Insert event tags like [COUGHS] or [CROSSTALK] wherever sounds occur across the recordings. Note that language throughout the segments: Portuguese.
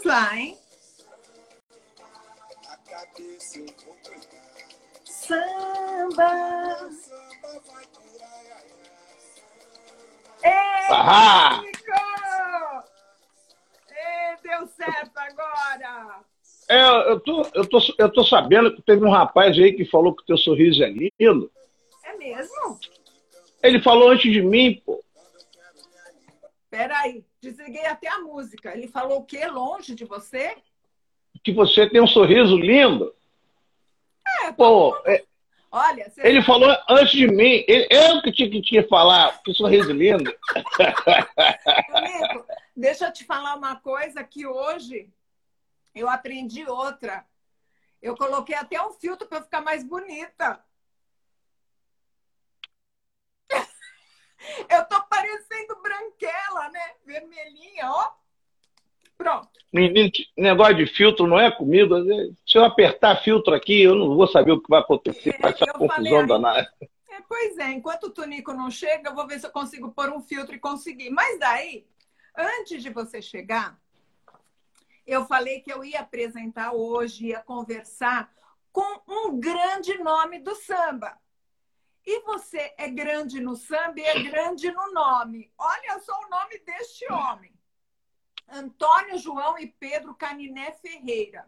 Vamos lá, hein? Samba. Ei, Ah! Ei, deu certo agora! É, eu tô, eu, tô, eu tô sabendo que teve um rapaz aí que falou que teu sorriso é lindo. É mesmo? Ele falou antes de mim, pô. Peraí, desliguei até a música. Ele falou o quê? Longe de você? que você tem um sorriso lindo. É, Pô, é, Olha, ele falou antes de mim. Ele- eu que tinha que te falar que sorriso lindo. Amigo, deixa eu te falar uma coisa que hoje eu aprendi outra. Eu coloquei até um filtro para ficar mais bonita. [LAUGHS] Eu tô parecendo branquela, né? Vermelhinha, ó. Pronto. Menino, negócio de filtro não é comigo. Se eu apertar filtro aqui, eu não vou saber o que vai acontecer com essa Eu falei confusão danada. É, pois é, enquanto o Tonico não chega, eu vou ver se eu consigo pôr um filtro e conseguir. Mas daí, antes de você chegar, eu falei que eu ia apresentar hoje, ia conversar com um grande nome do samba. E você é grande no samba e é grande no nome. Olha só o nome deste homem. Antônio João e Pedro Caniné Ferreira.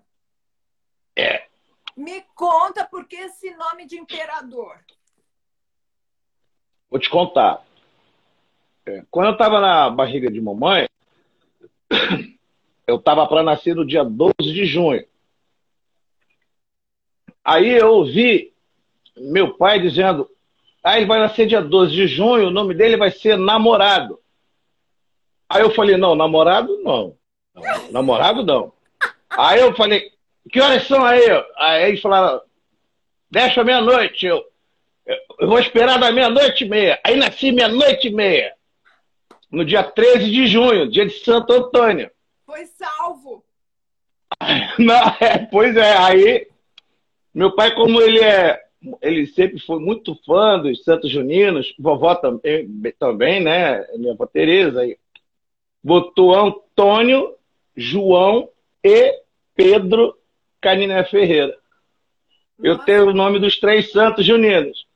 É. Me conta por que esse nome de imperador. Vou te contar. É, Quando eu estava na barriga de mamãe, eu estava para nascer no dia 12 de junho. Aí eu ouvi meu pai dizendo: Ah, ele vai nascer dia 12 de junho, o nome dele vai ser Namorado. Aí eu falei: Não, namorado não. Não, namorado não. Aí eu falei: Que horas são aí? Aí eles falaram: Deixa meia-noite. Eu, eu vou esperar da meia-noite e meia. Aí nasci meia-noite e meia. No dia 13 de junho, dia de Santo Antônio. Foi salvo. [LAUGHS] Não, é, pois é, aí meu pai, como ele é, ele sempre foi muito fã dos Santos Juninos, vovó também, também né? Minha avó Tereza, botou Antônio, João e Pedro Caniné Ferreira. Eu Nossa, tenho o nome dos três Santos Juninos.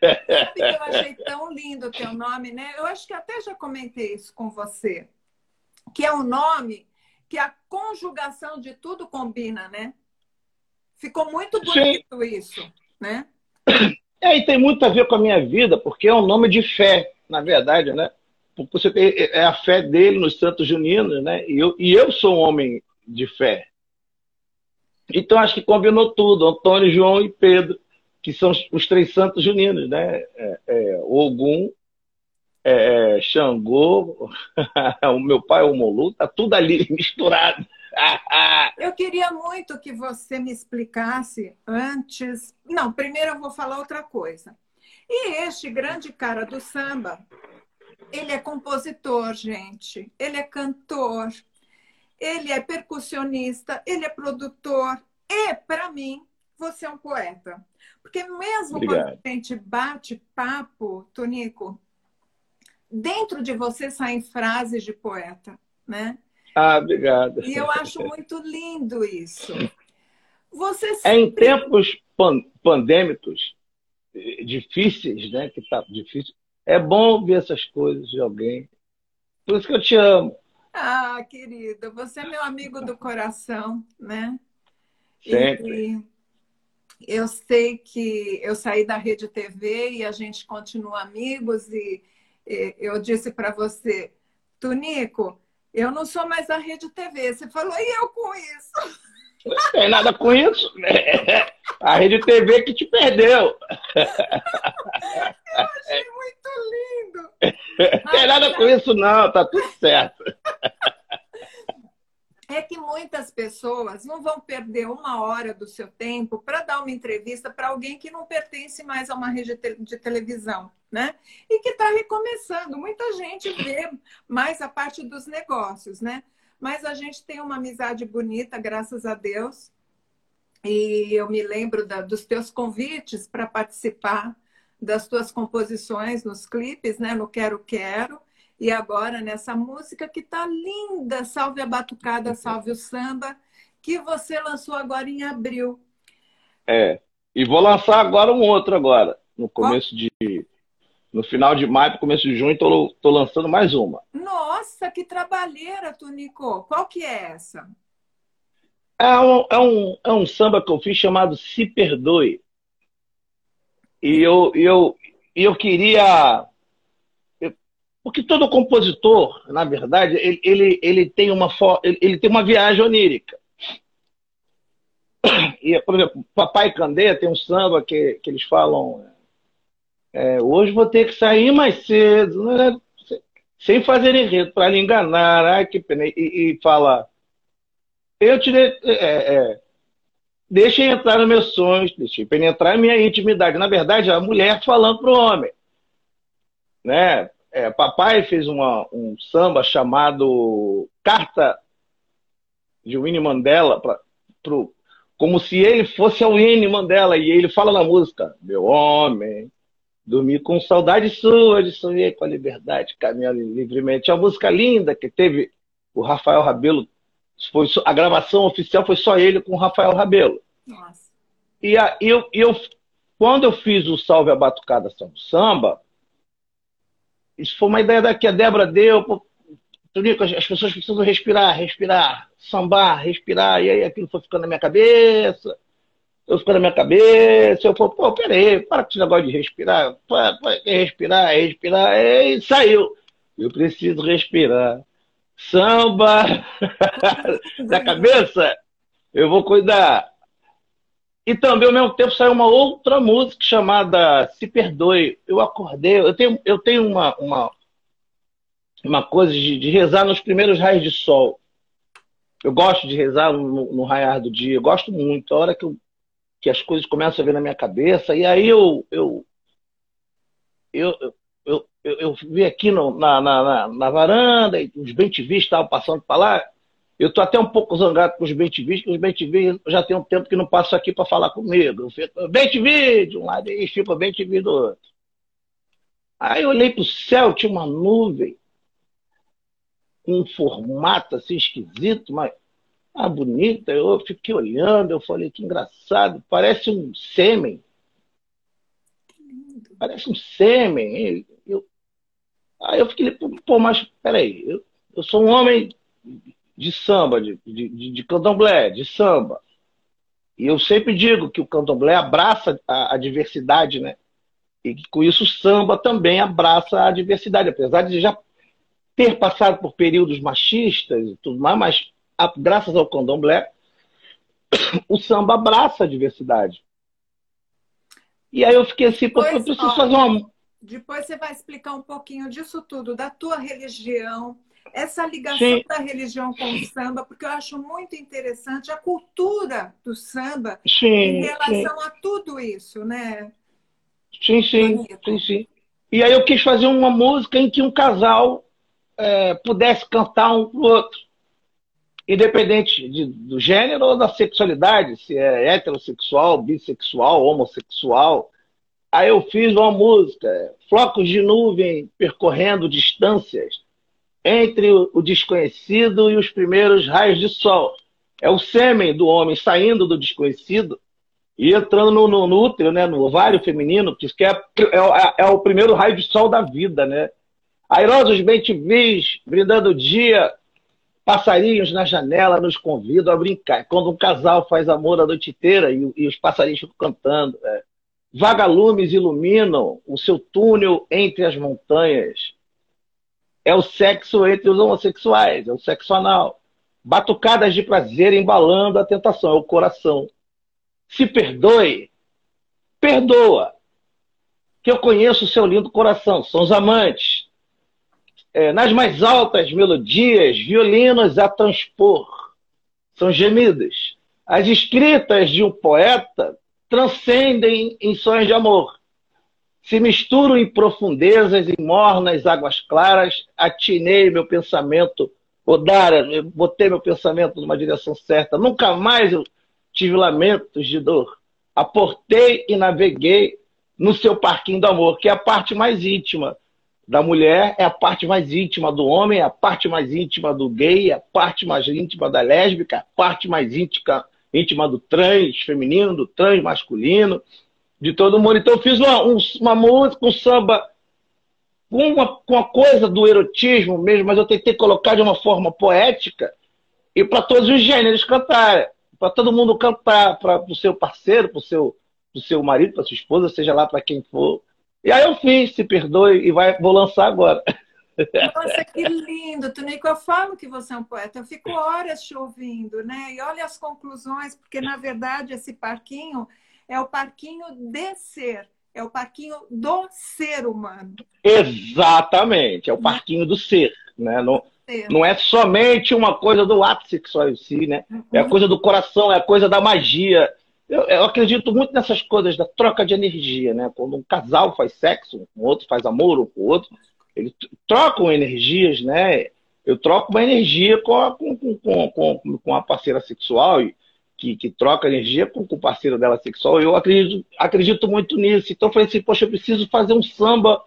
sabe que eu achei [LAUGHS] tão lindo o teu nome, né? Eu acho que até já comentei isso com você. Que é um nome que a conjugação de tudo combina, né? Ficou muito Sim. bonito isso, né? É, e tem muito a ver com a minha vida, porque é um nome de fé, na verdade, né? Você tem, é a fé dele nos Santos Juninos, né? E eu, e eu sou um homem de fé. Então acho que combinou tudo, Antônio, João e Pedro, que são os, três Santos Juninos, né? É, é, Ogum, é, é, Xangô, [LAUGHS] o meu pai, o Molu, tá tudo ali [LAUGHS] misturado. [LAUGHS] Eu queria muito que você me explicasse antes. Não, primeiro eu vou falar outra coisa. E este grande cara do samba, ele é compositor, gente. Ele é cantor. Ele é percussionista. Ele é produtor. E, para mim, você é um poeta. Porque mesmo Obrigado. quando a gente bate papo, Tonico, dentro de você saem frases de poeta, né? Ah, obrigado. E eu acho muito lindo isso. Você É em sempre... tempos pan- pandêmicos eh, difíceis, né? Que tá difícil. É bom ver essas coisas de alguém. Por isso que eu te amo. Ah, querido, você é meu amigo do coração, né? Sempre. E eu sei que eu saí da Rede TV e a gente continua amigos e, e eu disse para você, Tunico, eu não sou mais da Rede TV. Você falou, e eu com isso? Não tem nada com isso. né? [LAUGHS] A Rede TV que te perdeu. Achei muito lindo. [LAUGHS] Não tem nada com isso, não. Tá tudo certo. [LAUGHS] É que muitas pessoas não vão perder uma hora do seu tempo para dar uma entrevista para alguém que não pertence mais a uma rede de televisão, né? E que está recomeçando. Muita gente vê mais a parte dos negócios, né? Mas a gente tem uma amizade bonita, graças a Deus. E eu me lembro da- dos teus convites para participar das tuas composições nos clipes, né? No Quero Quero. E agora nessa música que tá linda, Salve a Batucada, Salve o Samba, que você lançou agora em abril. É. E vou lançar agora um outro agora, no começo Qual? de no final de maio, começo de junho, estou lançando mais uma. Nossa, que trabalheira, Tunico. Qual que é essa? É um, é, um, é um samba que eu fiz chamado Se Perdoe. E eu, eu, eu queria. Porque todo compositor, na verdade, ele, ele, ele, tem, uma, ele tem uma viagem onírica. E, por exemplo, Papai Candeia tem um samba que, que eles falam é, hoje vou ter que sair mais cedo, né? sem fazer enredo, para lhe enganar. Ai, que pena. E, e fala, eu te de, é, é, deixem entrar nos meus sonhos, deixei penetrar minha intimidade. Na verdade, a mulher falando para o homem. Né? É, papai fez uma, um samba chamado Carta de Winnie Mandela, pra, pro, como se ele fosse a Winnie Mandela, e ele fala na música, meu homem, Dormi com saudade sua, de sonhei com a liberdade, caminhando livremente. É uma música linda que teve o Rafael Rabelo. Foi, a gravação oficial foi só ele com o Rafael Rabelo. Nossa. E a, eu, eu, quando eu fiz o Salve a Batucada São Samba, isso foi uma ideia que a Débora deu. As pessoas precisam respirar, respirar, sambar, respirar. E aí aquilo foi ficando na minha cabeça eu fico na minha cabeça, eu falo, pô, peraí, para com esse negócio de respirar, para, para, respirar, respirar, e saiu. Eu preciso respirar. Samba [LAUGHS] da cabeça, eu vou cuidar. E também, ao mesmo tempo, saiu uma outra música chamada Se Perdoe. Eu acordei, eu tenho, eu tenho uma, uma, uma coisa de, de rezar nos primeiros raios de sol. Eu gosto de rezar no, no raiar do dia, eu gosto muito. A hora que eu que as coisas começam a vir na minha cabeça, e aí eu eu eu, eu, eu, eu vi aqui no, na, na, na, varanda, e os bem-te-vis estavam passando para lá. Eu estou até um pouco zangado com os bem-te-vis, porque os bem-te-vis já tem um tempo que não passam aqui para falar comigo. Eu fico bem-te-vi de um lado e fico bem-te-vi do outro. Aí eu olhei para o céu, tinha uma nuvem com um formato assim esquisito, mas ah, bonita. Eu fiquei olhando, eu falei, que engraçado, parece um sêmen. Parece um sêmen. Eu... Aí eu fiquei, pô, mas peraí, eu, eu sou um homem de samba, de, de, de candomblé, de samba. E eu sempre digo que o candomblé abraça a, a diversidade, né? E que com isso o samba também abraça a diversidade, apesar de já ter passado por períodos machistas e tudo mais, mas graças ao candomblé, [COUGHS] o samba abraça a diversidade. E aí eu fiquei assim, depois, eu preciso ó, fazer uma. Depois você vai explicar um pouquinho disso tudo, da tua religião, essa ligação Sim. da religião com o samba, porque eu acho muito interessante a cultura do samba sim, em relação sim. a tudo isso, né? Sim, sim, sim, sim. E aí eu quis fazer uma música em que um casal é, pudesse cantar um pro outro independente de, do gênero ou da sexualidade, se é heterossexual, bissexual, homossexual. Aí eu fiz uma música, Flocos de Nuvem Percorrendo Distâncias entre o desconhecido e os primeiros raios de sol. É o sêmen do homem saindo do desconhecido e entrando no, no, no útero, né, no ovário feminino, que é, é, é, o primeiro raio de sol da vida. Né? Airosos bem te vis, brindando o dia Passarinhos na janela nos convidam a brincar. Quando um casal faz amor a noite inteira e, e os passarinhos ficam cantando. É. Vagalumes iluminam o seu túnel entre as montanhas. É o sexo entre os homossexuais, é o sexo anal. Batucadas de prazer embalando a tentação, é o coração. Se perdoe, perdoa. Que eu conheço o seu lindo coração, são os amantes é, nas mais altas melodias, violinos a transpor, são gemidos. As escritas de um poeta transcendem em sonhos de amor. Se misturam em profundezas e mornas águas claras, atinei meu pensamento, Odara, botei meu pensamento numa direção certa. Nunca mais eu tive lamentos de dor. Aportei e naveguei no seu parquinho do amor, que é a parte mais íntima da mulher é a parte mais íntima do homem, é a parte mais íntima do gay, é a parte mais íntima da lésbica, a parte mais íntima, íntima do trans feminino, do trans masculino, de todo mundo. Então eu fiz uma, um, uma música, um samba com uma, com uma coisa do erotismo mesmo, mas eu tentei colocar de uma forma poética e para todos os gêneros cantarem, para todo mundo cantar, para o seu parceiro, para o seu, seu marido, para sua esposa, seja lá para quem for. E aí eu fiz, se perdoe, e vai, vou lançar agora. [LAUGHS] Nossa, que lindo, Tunico. Eu falo que você é um poeta, eu fico horas te ouvindo, né? E olha as conclusões, porque na verdade esse parquinho é o parquinho de ser, é o parquinho do ser humano. Exatamente, é o né? parquinho do ser, né? Não, não é somente uma coisa do ato sexual em si, né? É a uhum. coisa do coração, é a coisa da magia, eu, eu, acredito muito nessas coisas da troca de energia, né? Quando um casal faz sexo, um outro faz amor um com o outro, eles trocam energias, né? Eu troco uma energia com a, com, com, com, com a parceira sexual, que, que troca energia com, com o parceiro dela sexual. Eu acredito, acredito muito nisso. Então eu falei assim, poxa, eu preciso fazer um samba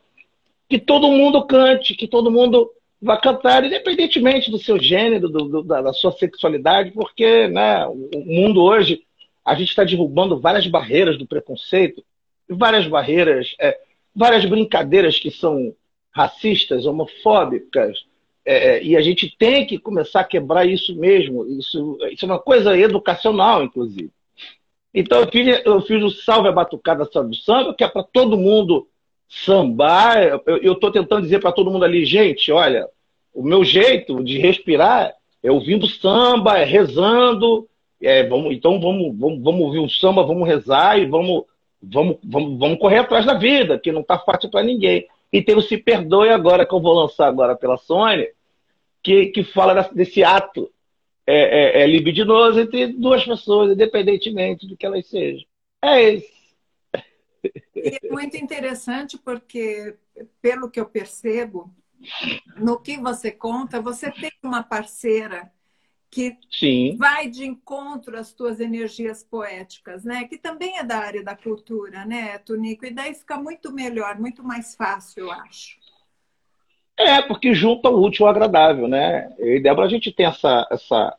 que todo mundo cante, que todo mundo vá cantar, independentemente do seu gênero, do, do, da, da, sua sexualidade, porque né, o mundo hoje a gente está derrubando várias barreiras do preconceito, várias barreiras, é, várias brincadeiras que são racistas, homofóbicas, é, é, e a gente tem que começar a quebrar isso mesmo. Isso, isso é uma coisa educacional, inclusive. Então eu fiz, eu fiz o Salve a Batucada do Samba, que é para todo mundo sambar. Eu estou tentando dizer para todo mundo ali, gente, olha, o meu jeito de respirar é ouvindo samba, é rezando, é, vamos, então vamos, vamos, vamos ouvir um samba, vamos rezar e vamos, vamos, vamos, vamos correr atrás da vida, que não está fácil para ninguém. E tem o Se Perdoe agora, que eu vou lançar agora pela Sony, que, que fala desse ato é, é, é libidinoso entre duas pessoas, independentemente do que elas sejam. É isso. E é muito interessante porque, pelo que eu percebo, no que você conta, você tem uma parceira que Sim. vai de encontro às tuas energias poéticas, né? Que também é da área da cultura, né, Tunico? E daí fica muito melhor, muito mais fácil, eu acho. É, porque junta o útil ao agradável, né? Eu e Débora, a gente tem essa, essa,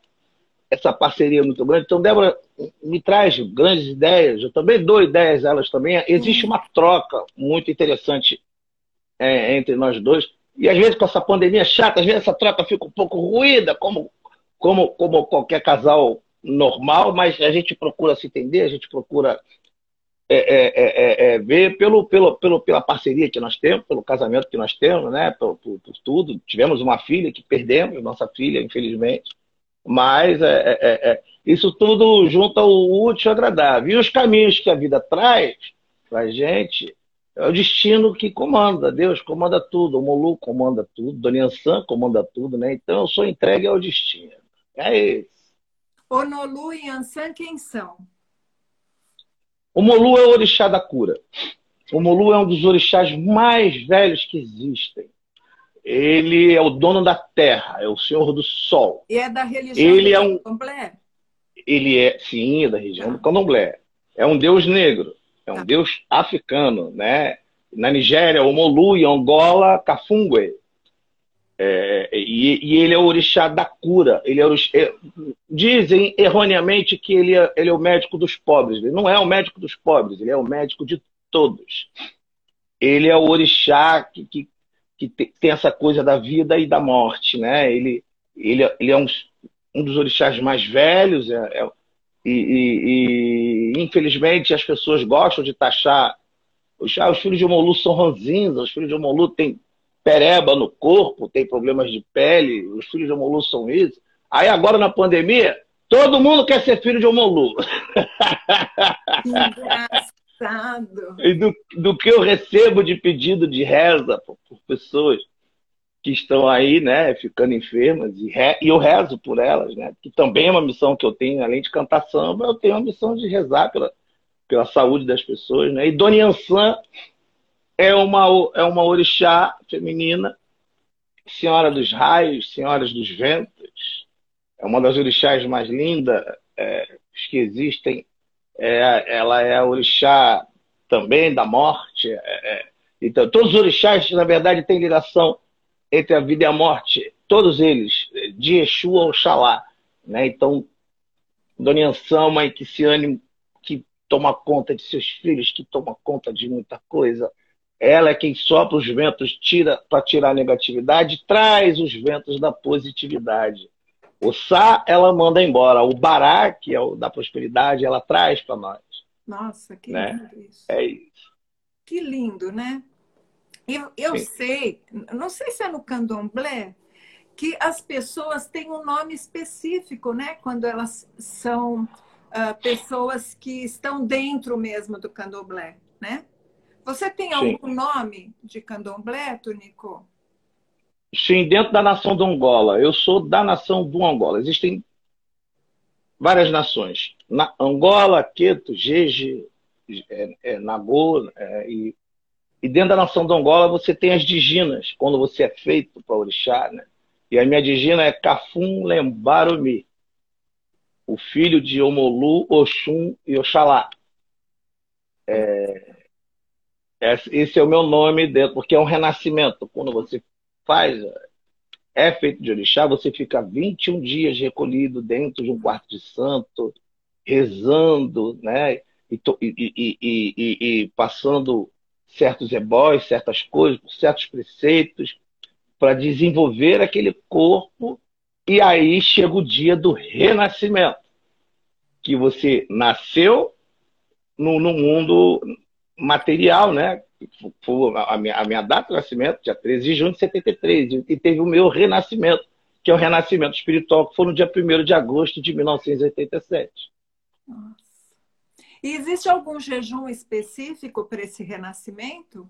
essa parceria muito grande. Então, Débora me traz grandes ideias, eu também dou ideias elas também. Existe uma troca muito interessante é, entre nós dois. E às vezes com essa pandemia chata, às vezes essa troca fica um pouco ruída, como como, como qualquer casal normal, mas a gente procura se entender, a gente procura é, é, é, é, ver pelo, pelo, pelo, pela parceria que nós temos, pelo casamento que nós temos, né? Por, por, por tudo. Tivemos uma filha que perdemos, nossa filha, infelizmente. Mas é, é, isso tudo junta o útil ao agradável. E os caminhos que a vida traz para a gente é o destino que comanda. Deus comanda tudo. O Molu comanda tudo. Dona San comanda tudo, né? Então eu sou entregue ao destino. É isso. Onolu e Ansan quem são? O Molu é o orixá da cura. O Molu é um dos orixás mais velhos que existem. Ele é o dono da terra, é o senhor do sol. E é da religião ele do é um... candomblé? Ele é, sim, é da região do candomblé. É um deus negro, é um tá. deus africano, né? Na Nigéria, o Molu, em Angola, Kafungue. É, e, e, ele é o orixá da cura. Ele é, é dizem erroneamente que ele é, ele é, o médico dos pobres. Ele não é o médico dos pobres, ele é o médico de todos. Ele é o orixá que, que, que tem essa coisa da vida e da morte. Né? Ele, ele, ele é um, um dos orixás mais velhos. É, é e, e, e, infelizmente as pessoas gostam de taxar. Os, ah, os filhos de Omolu são ranzinhos, os filhos de Omolu têm pereba no corpo, tem problemas de pele, os filhos de Omolu são isso. Aí agora na pandemia, todo mundo quer ser filho de Omolu. Engraçado. e do, do que eu recebo de pedido de reza por, por pessoas que estão aí, né, ficando enfermas, e, re, e eu rezo por elas, né, que também é uma missão que eu tenho, além de cantar samba, eu tenho a missão de rezar pela, pela saúde das pessoas, né, e Dona Yansan é uma, é uma orixá feminina, senhora dos raios, senhora dos ventos. É uma das orixás mais lindas é, que existem. É, ela é a orixá também da morte. É, é Então, todos os orixás, na verdade, têm ligação entre a vida e a morte. Todos eles, de Exu ao Oxalá. Né? Então, Dona Ansama e Kiciane, que toma conta de seus filhos, que toma conta de muita coisa. Ela é quem sopra os ventos tira para tirar a negatividade, traz os ventos da positividade. O Sá, ela manda embora. O Bará, que é o da prosperidade, ela traz para nós. Nossa, que né? lindo isso. É isso. Que lindo, né? Eu, eu sei, não sei se é no candomblé, que as pessoas têm um nome específico, né? Quando elas são uh, pessoas que estão dentro mesmo do candomblé, né? Você tem Sim. algum nome de candomblé, Tunico? Sim, dentro da nação do Angola. Eu sou da nação do Angola. Existem várias nações. Na Angola, Queto, Jeje, é, é, Nagô, é, e, e dentro da nação do Angola você tem as diginas, quando você é feito para orixá, né? E a minha digina é Cafum Lembarumi, o filho de Omolu, Oxum e Oxalá. É, esse é o meu nome dentro, porque é um renascimento. Quando você faz, é feito de orixá, você fica 21 dias recolhido dentro de um quarto de santo, rezando, né? E, e, e, e passando certos ebóis, certas coisas, certos preceitos, para desenvolver aquele corpo. E aí chega o dia do renascimento, que você nasceu no, no mundo material, né? A minha, a minha data de nascimento, dia 13 de junho de 73, e teve o meu renascimento, que é o renascimento espiritual, que foi no dia 1 de agosto de 1987. Nossa. E existe algum jejum específico para esse renascimento?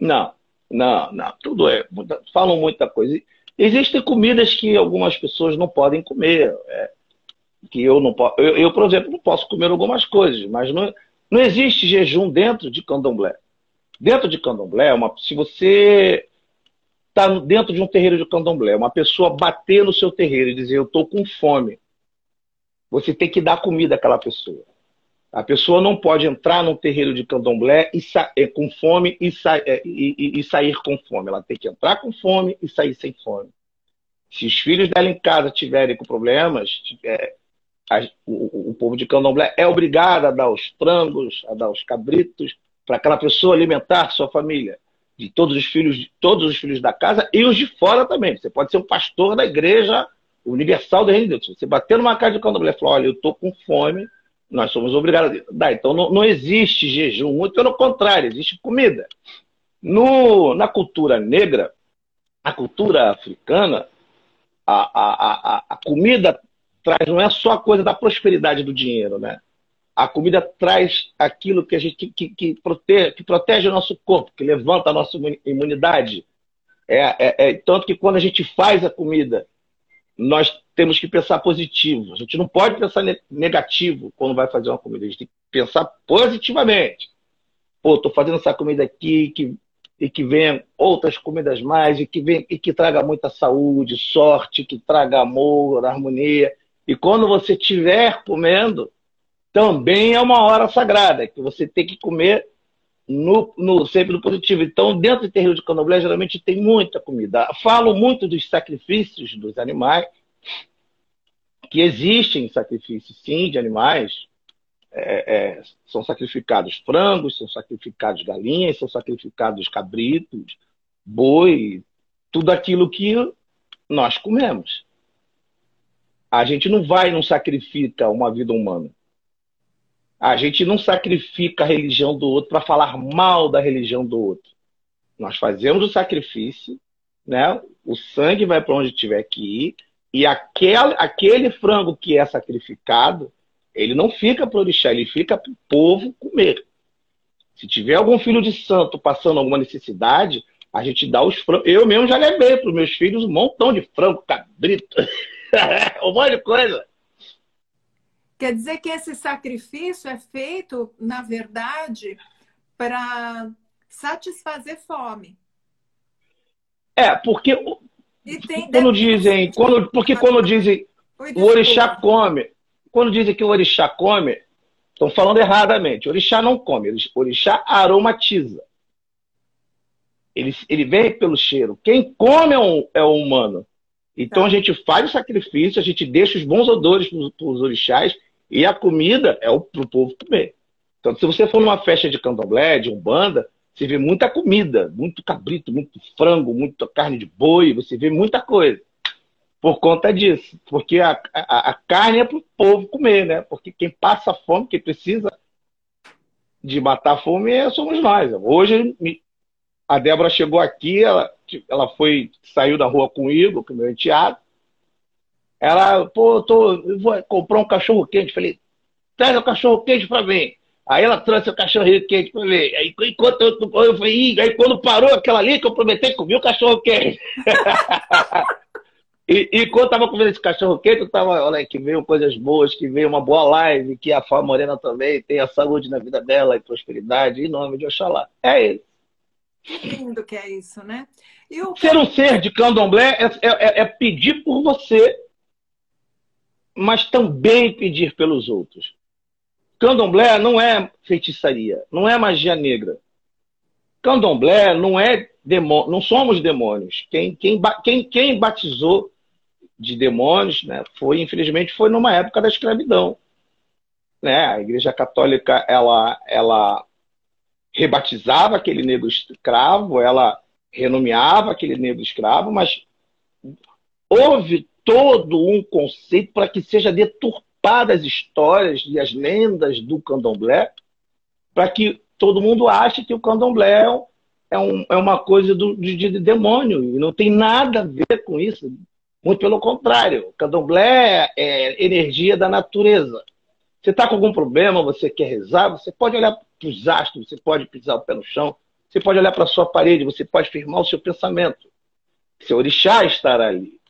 Não, não, não. Tudo é. Falam muita coisa. Existem comidas que algumas pessoas não podem comer. É, que eu não posso. Eu, eu, por exemplo, não posso comer algumas coisas, mas não, não existe jejum dentro de candomblé. Dentro de candomblé, uma, se você está dentro de um terreiro de candomblé, uma pessoa bater no seu terreiro e dizer eu estou com fome, você tem que dar comida àquela pessoa. A pessoa não pode entrar num terreiro de candomblé e é, com fome e, sa é, e, e, sair com fome. Ela tem que entrar com fome e sair sem fome. Se os filhos dela em casa tiverem com problemas, é, a, o, o, povo de candomblé é obrigado a dar os frangos, a dar os cabritos, para aquela pessoa alimentar sua família. De todos os filhos, todos os filhos da casa e os de fora também. Você pode ser um pastor da igreja universal do Reino de Deus. Você bater numa casa de candomblé e falar, olha, eu estou com fome, nós somos obrigados a dar. Então não, não existe jejum, muito pelo contrário, existe comida. No, na cultura negra, a cultura africana, a, a, a, a comida traz, não é só a coisa da prosperidade do dinheiro, né? A comida traz aquilo que a gente que, que, que, protege, que protege o nosso corpo, que levanta a nossa imunidade. É, é, é, tanto que quando a gente faz a comida, nós temos que pensar positivo. A gente não pode pensar negativo quando vai fazer uma comida. A gente tem que pensar positivamente. Pô, estou fazendo essa comida aqui que, e que venha outras comidas mais e que, venha, e que traga muita saúde, sorte, que traga amor, harmonia. E quando você estiver comendo, também é uma hora sagrada, que você tem que comer no, no, sempre no positivo. Então, dentro do terreiro de candomblé, geralmente tem muita comida. Falo muito dos sacrifícios dos animais, que existem sacrifícios, sim, de animais. É, é, são sacrificados frangos, são sacrificados galinhas, são sacrificados cabritos, boi, tudo aquilo que nós comemos. A gente não vai, não sacrifica uma vida humana. A gente não sacrifica a religião do outro para falar mal da religião do outro. Nós fazemos o sacrifício, né? O sangue vai para onde tiver que ir e aquele, aquele frango que é sacrificado, ele não fica para o orixá, ele fica para o povo comer. Se tiver algum filho de santo passando alguma necessidade, a gente dá os frangos. Eu mesmo já levei para os meus filhos um montão de frango, cabrito, [LAUGHS] [LAUGHS] um monte de coisa. Quer dizer que esse sacrifício é feito, na verdade, para satisfazer fome. É, porque quando dizem, quando, porque quando dizem o orixá come, quando dizem que o orixá come, estão falando erradamente. O orixá não come, o orixá aromatiza. Ele, ele vem pelo cheiro. Quem come é, um, é o humano. Então tá. a gente faz o sacrifício, a gente deixa os bons odores para os orixás e a comida é para o povo comer. Então, se você for numa festa de candomblé, de umbanda, você vê muita comida, muito cabrito, muito frango, muita carne de boi, você vê muita coisa. Por conta disso. Porque a, a, a carne é para o povo comer, né? Porque quem passa fome, quem precisa de matar a fome é, somos nós. Hoje, a Débora chegou aqui, ela, ela foi, saiu da rua com o Igor, com o meu enteado. Ela, pô, tô, vou comprar um cachorro quente. Falei, traz o cachorro quente para mim. Aí ela trouxe o cachorro quente para mim. Aí, enquanto eu, eu falei, aí quando parou aquela ali, que eu prometi comer o cachorro quente. [LAUGHS] e, e quando eu tava comendo esse cachorro quente, eu tava, olha, que veio coisas boas, que veio uma boa live, que a Fá Morena também tenha saúde na vida dela e prosperidade, em nome de Oxalá. É isso. Que lindo que é isso, né? Ser um ser de candomblé é, é, é, é pedir por você, mas também pedir pelos outros. Candomblé não é feitiçaria, não é magia negra. Candomblé não é demônio, não somos demônios. Quem, quem, quem, quem batizou de demônios, né, foi infelizmente foi numa época da escravidão. Né? A Igreja Católica ela, ela rebatizava aquele negro escravo, ela renomeava aquele negro escravo, mas houve todo um conceito para que seja deturpado as histórias e as lendas do candomblé para que todo mundo ache que o candomblé é, um, é uma coisa do, de, de, demônio e não tem nada a ver com isso. Muito pelo contrário, o candomblé é energia da natureza. Você está com algum problema, você quer rezar, você pode olhar para os astros, você pode pisar o pé no chão, você pode olhar para a sua parede, você pode firmar o seu pensamento. Seu orixá estará ali.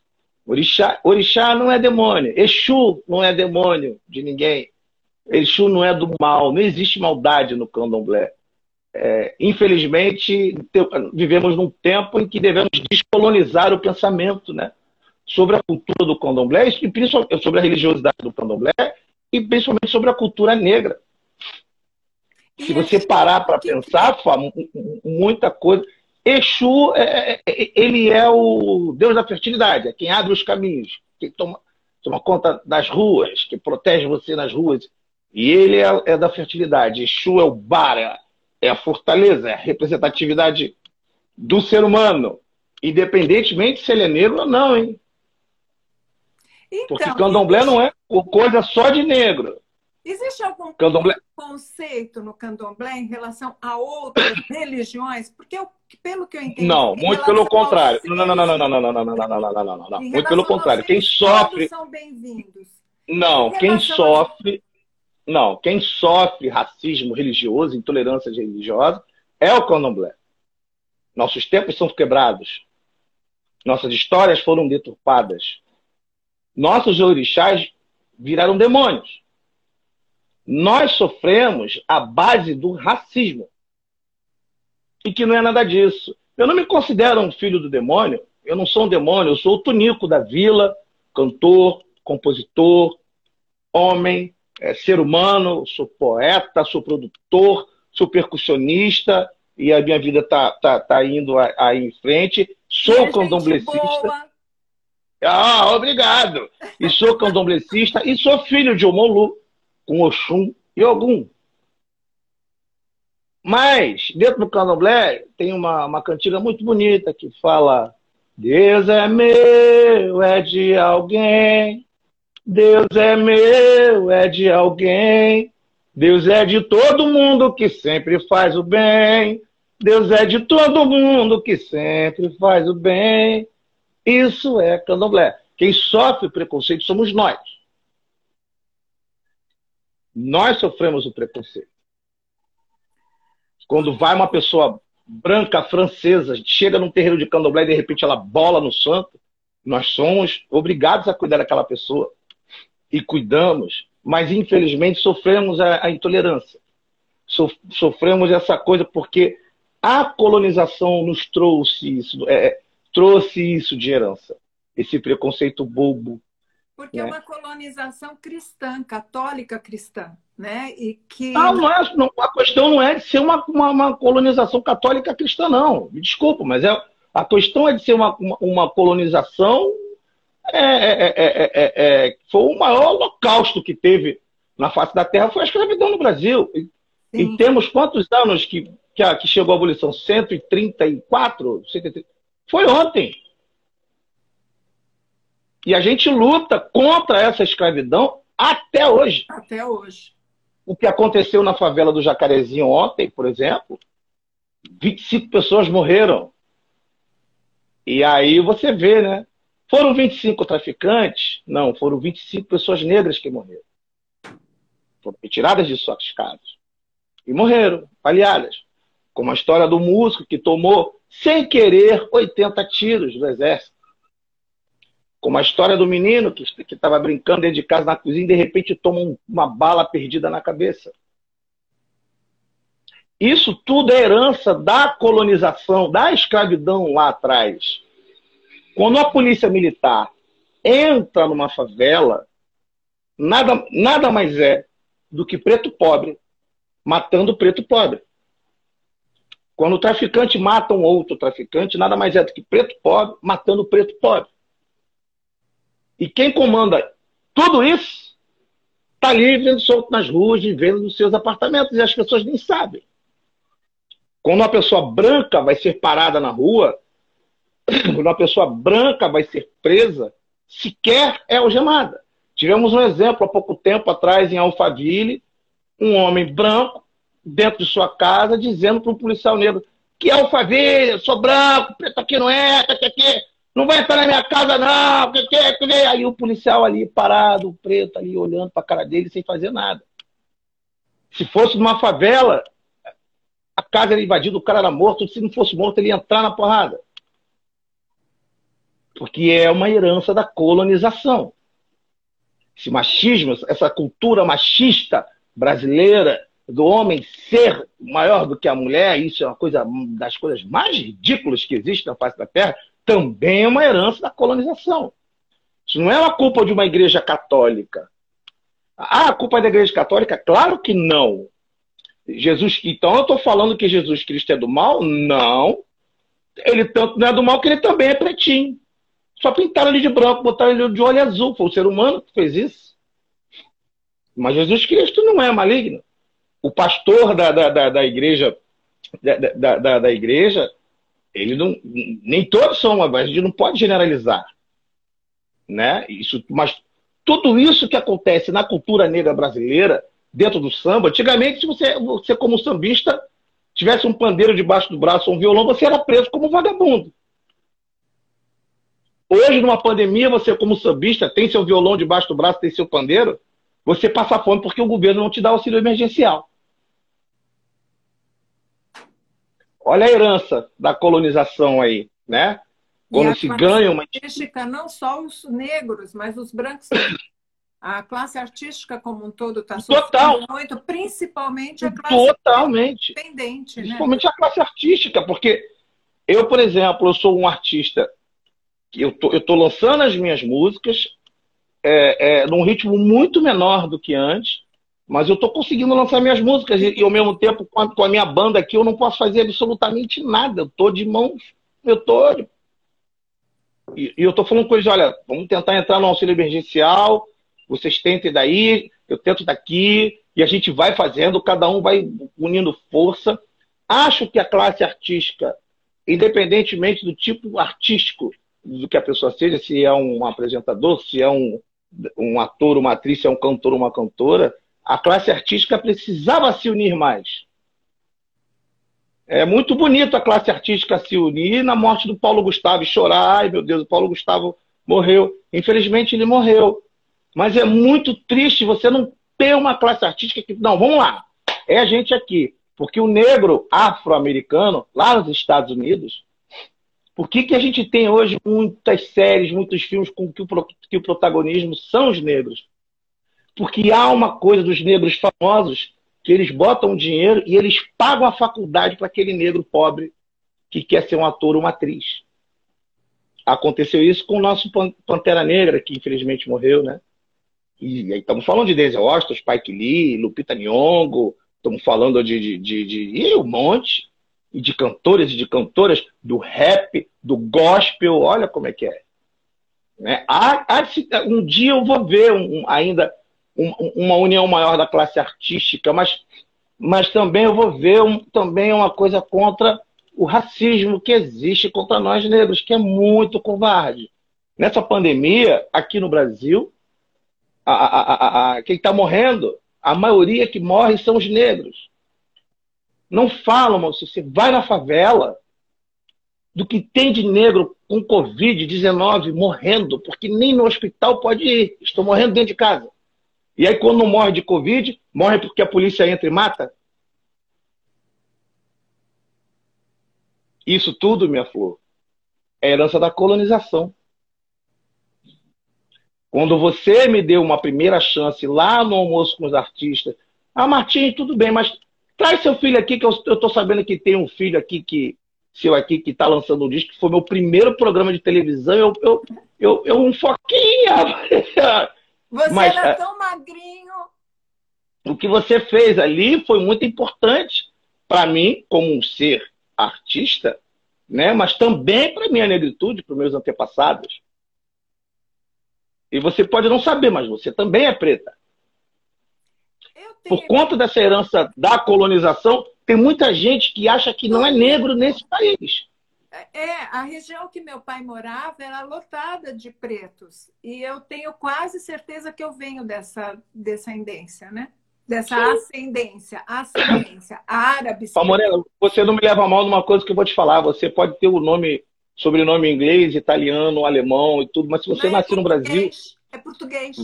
Orixá, orixá não é demônio. Exu não é demônio de ninguém. Exu não é do mal. Não existe maldade no candomblé. É, infelizmente, vivemos num tempo em que devemos descolonizar o pensamento né, sobre a cultura do candomblé, e sobre a religiosidade do candomblé e principalmente sobre a cultura negra. Se você parar para pensar, muita coisa. Exu, é, é, é, ele é o deus da fertilidade, é quem abre os caminhos, que toma, toma conta das ruas, que protege você nas ruas. E ele é, é da fertilidade. Exu é o bara, é a fortaleza, é a representatividade do ser humano, independentemente se ele é negro ou não, hein? Então, Porque candomblé não é coisa só de negro. Existe algum candomblé... conceito no candomblé em relação a outras religiões? Porque eu, pelo que eu entendi. Não, muito pelo contrário. Não, não, não, não, não, não, não, não, não, não, não, não, não, não. Muito pelo contrário. Quem sofre. são bem-vindos. Não, quem sofre. Não, quem sofre racismo religioso, intolerância religiosa, é o candomblé. Nossos tempos são quebrados. Nossas histórias foram deturpadas. Nossos orixás viraram demônios. Nós sofremos a base do racismo. E que não é nada disso. Eu não me considero um filho do demônio. Eu não sou um demônio. Eu sou o Tunico da vila, cantor, compositor, homem, é, ser humano. Sou poeta, sou produtor, sou percussionista. E a minha vida está tá, tá indo aí em frente. Sou candomblecista. Ah, obrigado. E sou candomblecista e sou filho de Omolu com Oxum e Ogum. Mas, dentro do candomblé, tem uma, uma cantiga muito bonita que fala: Deus é meu, é de alguém. Deus é meu, é de alguém. Deus é de todo mundo que sempre faz o bem. Deus é de todo mundo que sempre faz o bem. Isso é candomblé. Quem sofre preconceito somos nós. Nós sofremos o preconceito. Quando vai uma pessoa branca, francesa, chega num terreiro de candomblé e de repente ela bola no santo, nós somos obrigados a cuidar daquela pessoa. E cuidamos, mas infelizmente sofremos a, a intolerância. So, sofremos essa coisa porque a colonização nos trouxe isso, é, trouxe isso de herança. Esse preconceito bobo, Porque é né? é uma colonização cristã, católica cristã, né? E que... Não, não é, não, a questão não é de ser uma, uma, uma, colonização católica cristã, não. Me desculpa, mas é, a questão é de ser uma, uma, uma colonização. É, é, é, foi o maior holocausto que teve na face da Terra foi a escravidão no Brasil. E, e temos quantos anos que, que, a, que chegou a abolição? 134? 130? Foi ontem. E a gente luta contra essa escravidão até hoje. Até hoje. O que aconteceu na favela do Jacarezinho ontem, por exemplo, 25 pessoas morreram. E aí você vê, né? Foram 25 traficantes? Não, foram 25 pessoas negras que morreram. Foram retiradas de suas casas. E morreram, baleadas. Como a história do músico que tomou, sem querer, 80 tiros do exército. Como a história do menino que estava brincando dentro de casa na cozinha e de repente toma um, uma bala perdida na cabeça. Isso tudo é herança da colonização, da escravidão lá atrás. Quando a polícia militar entra numa favela, nada, nada mais é do que preto pobre matando preto pobre. Quando o traficante mata um outro traficante, nada mais é do que preto pobre matando preto pobre. E quem comanda tudo isso está vivendo solto nas ruas, vivendo nos seus apartamentos, e as pessoas nem sabem. Quando uma pessoa branca vai ser parada na rua, [CLEARS THROAT] quando uma pessoa branca vai ser presa, sequer é algemada. Tivemos um exemplo há pouco tempo atrás em Alphaville, um homem branco dentro de sua casa dizendo para um policial negro que Alphaville, sou branco, preto aqui não é, tá aqui, aqui não vai entrar na minha casa, não. Que, que, que, aí o policial ali parado, o preto ali, olhando para a cara dele sem fazer nada. Se fosse numa favela, a casa era invadida, o cara era morto. Se não fosse morto, ele ia entrar na porrada. Porque é uma herança da colonização. Esse machismo, essa cultura machista brasileira, do homem ser maior do que a mulher, isso é uma coisa das coisas mais ridículas que existe na face da Terra também é uma herança da colonização. Isso não é uma culpa de uma igreja católica. Ah, a culpa é da igreja católica? Claro que não. Jesus, então eu estou falando que Jesus Cristo é do mal? Não. Ele tanto não é do mal que ele também é pretinho. Só pintaram ele de branco, botaram ele de olho azul. Foi o ser humano que fez isso. Mas Jesus Cristo não é maligno. O pastor da, da, da, da igreja da, da, da, igreja ele não, nem todos são, a gente não pode generalizar, né? Isso, mas tudo isso que acontece na cultura negra brasileira, dentro do samba, antigamente, se você, você como sambista tivesse um pandeiro debaixo do braço ou um violão, você era preso como vagabundo. Hoje, numa pandemia, você como sambista tem seu violão debaixo do braço, tem seu pandeiro, você passa fome porque o governo não te dá auxílio emergencial. Olha a herança da colonização aí, né? Quando se ganha uma. artística, não só os negros, mas os brancos também. A classe artística como um todo está sofrendo muito, principalmente a classe Totalmente. independente. Né? Principalmente né? a classe artística, porque eu, por exemplo, eu sou um artista que eu tô, eu tô lançando as minhas músicas é, é, num ritmo muito menor do que antes, mas eu estou conseguindo lançar minhas músicas e, e, ao mesmo tempo, com a, minha banda aqui, eu não posso fazer absolutamente nada. Eu estou de mãos. Eu estou. E, e, eu estou falando com eles: olha, vamos tentar entrar no auxílio emergencial. Vocês tentem daí, eu tento daqui. E a gente vai fazendo, cada um vai unindo força. Acho que a classe artística, independentemente do tipo artístico do que a pessoa seja, se é um apresentador, se é um, um ator, uma atriz, se é um cantor, uma cantora, a classe artística precisava se unir mais. É muito bonito a classe artística se unir na morte do Paulo Gustavo e chorar. Ai, meu Deus, o Paulo Gustavo morreu. Infelizmente, ele morreu. Mas é muito triste você não ter uma classe artística que. Não, vamos lá. É a gente aqui. Porque o negro afro-americano, lá nos Estados Unidos, por que, que a gente tem hoje muitas séries, muitos filmes com que o, que o protagonismo são os negros? Porque há uma coisa dos negros famosos que eles botam dinheiro e eles pagam a faculdade para aquele negro pobre que quer ser um ator ou uma atriz. aconteceu isso com o nosso Pantera Negra, que infelizmente morreu, né? E aí estamos falando de Denzel Washington, Spike Lee, Lupita Nyong'o, estamos falando de, de, de, de, de um monte, e de cantores e de cantoras do rap, do gospel, olha como é que é. Né? Há, há, um dia eu vou ver um, ainda um, uma união maior da classe artística, mas, mas também eu vou ver um, também uma coisa contra o racismo que existe contra nós negros, que é muito covarde. Nessa pandemia, aqui no Brasil, a, a, a, quem está morrendo, a maioria que morre são os negros. Não falam, moço, você vai na favela do que tem de negro com Covid-19 morrendo, porque nem no hospital pode ir. Estou morrendo dentro de casa. E aí, quando não morre de Covid, morre porque a polícia entra e mata? Isso tudo, minha flor, é herança da colonização. Quando você me deu uma primeira chance lá no almoço com os artistas, ah, Martins, tudo bem, mas traz seu filho aqui, que eu estou sabendo que tem um filho aqui que seu aqui que está lançando um disco, que foi meu primeiro programa de televisão, eu, eu, eu, eu um foquinha. [LAUGHS] Você mas, era é, tão magrinho. O que você fez ali foi muito importante para mim, como um ser artista, né? mas também para minha negritude, para os meus antepassados. E você pode não saber, mas você também é preta. Por conta dessa herança da colonização, tem muita gente que acha que não é negro nesse país. É, a região que meu pai morava era lotada de pretos. E eu tenho quase certeza que eu venho dessa descendência, né? Dessa Sim. ascendência, ascendência árabe. Morena, você não me leva mal numa coisa que eu vou te falar. Você pode ter o nome sobrenome inglês, italiano, alemão e tudo, mas se você é nasceu no Brasil. É português.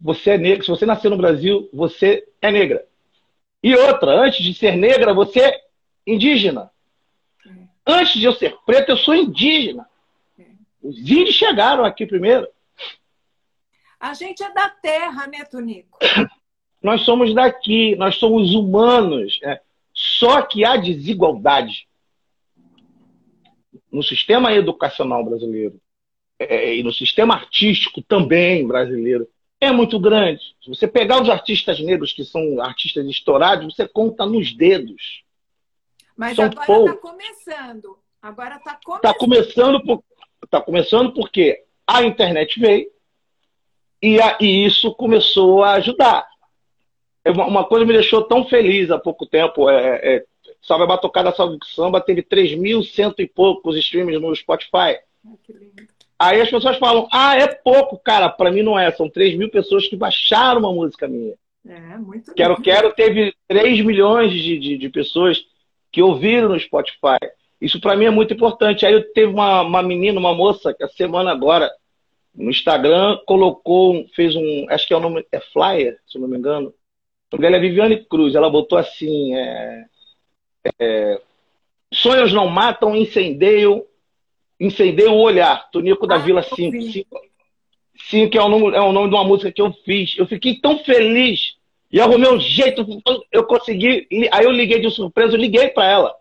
Você é negro. Se você nasceu no Brasil, você é negra. E outra, antes de ser negra, você é indígena. É. Antes de eu ser preto, eu sou indígena. É. Os índios chegaram aqui primeiro. A gente é da terra, né, Tonico? [COUGHS] Nós somos daqui, nós somos humanos. É. Só que há desigualdade no sistema educacional brasileiro é, e no sistema artístico também brasileiro é muito grande. Se você pegar os artistas negros que são artistas estourados, você conta nos dedos. Mas são agora está começando. Agora está começando. Está começando, por, tá começando porque a internet veio e, a, e isso começou a ajudar. É uma coisa me deixou tão feliz há pouco tempo. É, é, Salve a Batucada Salve Samba teve 3.100 e poucos streams no Spotify. Aí as pessoas falam, ah, é pouco, cara. Para mim não é. São 3 mil pessoas que baixaram uma música minha. É, muito Quero lindo. Quero teve 3 milhões de, de, de, pessoas que ouviram no Spotify. Isso para mim é muito importante. Aí teve uma, uma menina, uma moça, que a semana agora, no Instagram, colocou, fez um, acho que é o nome, é Flyer, se não me engano. O nome dela é Viviane Cruz. Ela botou assim, é, é, sonhos não matam, incendeiam, incendeiam o olhar. Tonico da ah, Vila 5. 5 é o, nome, é o nome de uma música que eu fiz. Eu fiquei tão feliz. E arrumei um jeito, eu consegui. Aí eu liguei de surpresa, eu liguei para ela.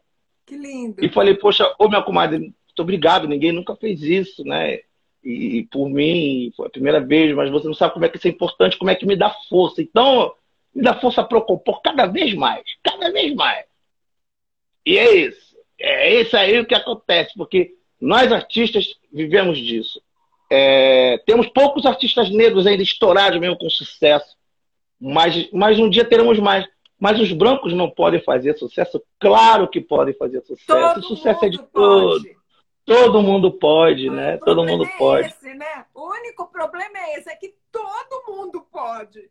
Que lindo. E falei, poxa, ô minha comadre, muito obrigado, ninguém nunca fez isso, né? E, e, por mim, foi a primeira vez, mas você não sabe como é que isso é importante, como é que me dá força. Então, me dá força para compor cada vez mais, cada vez mais. E é isso. É isso aí o que acontece, porque nós artistas vivemos disso. É, temos poucos artistas negros ainda estourados mesmo com sucesso, mas, mas um dia teremos mais. Mas os brancos não podem fazer sucesso? Claro que podem fazer sucesso. Todo o sucesso é de todos. Todo mundo pode, né? Todo mundo é pode. Esse, né? O único problema é esse, é que todo mundo pode.